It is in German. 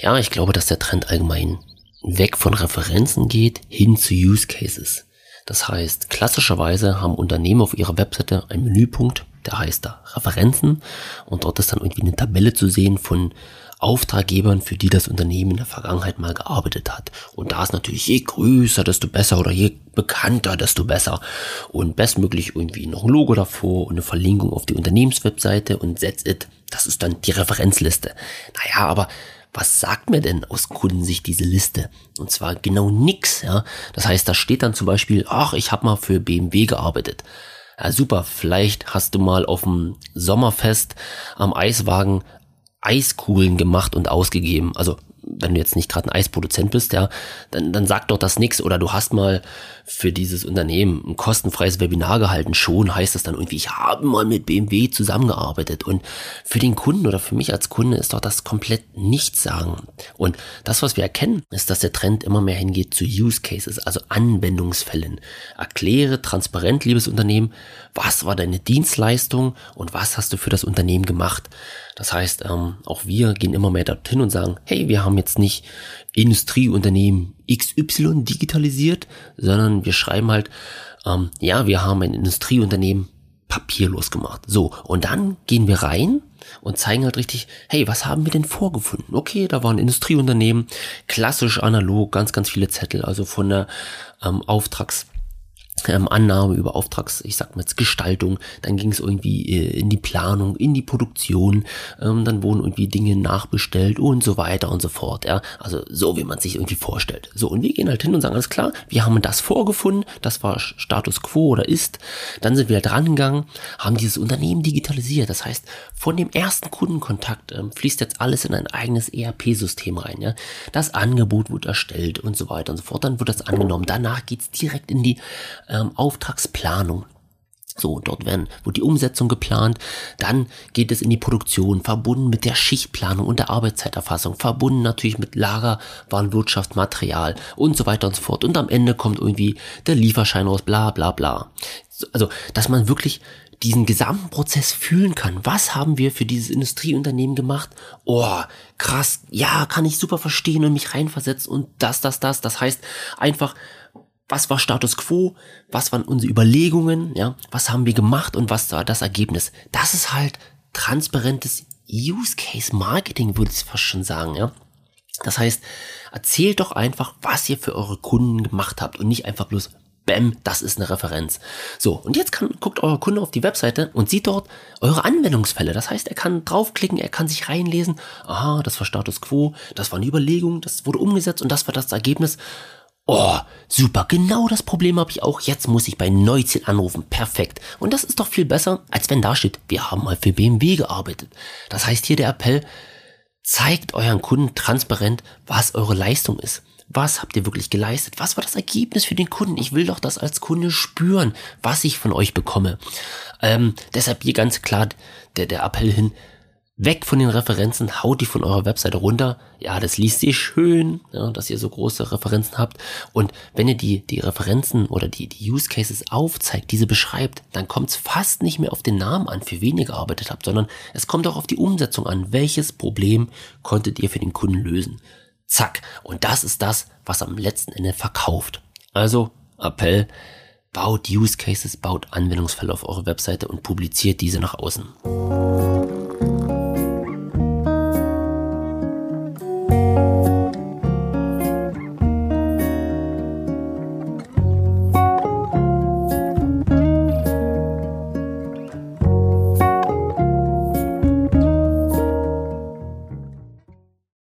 Ja, ich glaube, dass der Trend allgemein weg von Referenzen geht hin zu Use Cases. Das heißt, klassischerweise haben Unternehmen auf ihrer Webseite einen Menüpunkt, der heißt da Referenzen und dort ist dann irgendwie eine Tabelle zu sehen von Auftraggebern, für die das Unternehmen in der Vergangenheit mal gearbeitet hat. Und da ist natürlich je größer, desto besser oder je bekannter, desto besser. Und bestmöglich irgendwie noch ein Logo davor und eine Verlinkung auf die Unternehmenswebseite und That's it. Das ist dann die Referenzliste. Naja, aber was sagt mir denn aus Kundensicht diese Liste? Und zwar genau nix, ja. Das heißt, da steht dann zum Beispiel, ach, ich habe mal für BMW gearbeitet. Ja, super, vielleicht hast du mal auf dem Sommerfest am Eiswagen Eiskugeln gemacht und ausgegeben. Also wenn du jetzt nicht gerade ein Eisproduzent bist, ja, dann, dann sagt doch das nix. Oder du hast mal für dieses Unternehmen ein kostenfreies Webinar gehalten. Schon heißt das dann irgendwie, ich habe mal mit BMW zusammengearbeitet. Und für den Kunden oder für mich als Kunde ist doch das komplett nichts sagen. Und das, was wir erkennen, ist, dass der Trend immer mehr hingeht zu Use Cases, also Anwendungsfällen. Erkläre transparent, liebes Unternehmen, was war deine Dienstleistung und was hast du für das Unternehmen gemacht. Das heißt, ähm, auch wir gehen immer mehr dorthin und sagen, hey, wir haben jetzt nicht Industrieunternehmen XY digitalisiert, sondern wir schreiben halt, ähm, ja, wir haben ein Industrieunternehmen papierlos gemacht. So, und dann gehen wir rein und zeigen halt richtig, hey, was haben wir denn vorgefunden? Okay, da war ein Industrieunternehmen, klassisch analog, ganz, ganz viele Zettel, also von der ähm, Auftrags ähm, Annahme über Auftrags, ich sag mal jetzt Gestaltung, dann ging es irgendwie äh, in die Planung, in die Produktion, ähm, dann wurden irgendwie Dinge nachbestellt und so weiter und so fort, ja, also so wie man sich irgendwie vorstellt. So und wir gehen halt hin und sagen alles klar, wir haben das vorgefunden, das war Status Quo oder ist, dann sind wir halt rangegangen, haben dieses Unternehmen digitalisiert, das heißt von dem ersten Kundenkontakt ähm, fließt jetzt alles in ein eigenes ERP-System rein, ja, das Angebot wird erstellt und so weiter und so fort, dann wird das angenommen, danach geht's direkt in die ähm, Auftragsplanung. So, dort werden, wird die Umsetzung geplant, dann geht es in die Produktion, verbunden mit der Schichtplanung und der Arbeitszeiterfassung, verbunden natürlich mit Lagerwarenwirtschaft, Material und so weiter und so fort. Und am Ende kommt irgendwie der Lieferschein raus, bla bla bla. Also, dass man wirklich diesen gesamten Prozess fühlen kann. Was haben wir für dieses Industrieunternehmen gemacht? Oh, krass, ja, kann ich super verstehen und mich reinversetzen und das, das, das. Das heißt einfach was war Status quo, was waren unsere Überlegungen, ja, was haben wir gemacht und was war das Ergebnis. Das ist halt transparentes Use Case Marketing, würde ich fast schon sagen, ja. Das heißt, erzählt doch einfach, was ihr für eure Kunden gemacht habt und nicht einfach bloß Bäm, das ist eine Referenz. So, und jetzt kann, guckt euer Kunde auf die Webseite und sieht dort eure Anwendungsfälle. Das heißt, er kann draufklicken, er kann sich reinlesen. Aha, das war Status Quo, das war eine Überlegung, das wurde umgesetzt und das war das Ergebnis. Oh, super, genau das Problem habe ich auch. Jetzt muss ich bei Neuziel anrufen. Perfekt. Und das ist doch viel besser, als wenn da steht, wir haben mal für BMW gearbeitet. Das heißt hier der Appell, zeigt euren Kunden transparent, was eure Leistung ist. Was habt ihr wirklich geleistet? Was war das Ergebnis für den Kunden? Ich will doch das als Kunde spüren, was ich von euch bekomme. Ähm, deshalb hier ganz klar der, der Appell hin, Weg von den Referenzen, haut die von eurer Webseite runter. Ja, das liest sich schön, ja, dass ihr so große Referenzen habt. Und wenn ihr die, die Referenzen oder die, die Use Cases aufzeigt, diese beschreibt, dann kommt es fast nicht mehr auf den Namen an, für wen ihr gearbeitet habt, sondern es kommt auch auf die Umsetzung an. Welches Problem konntet ihr für den Kunden lösen? Zack. Und das ist das, was am letzten Ende verkauft. Also, Appell, baut Use Cases, baut Anwendungsfälle auf eure Webseite und publiziert diese nach außen.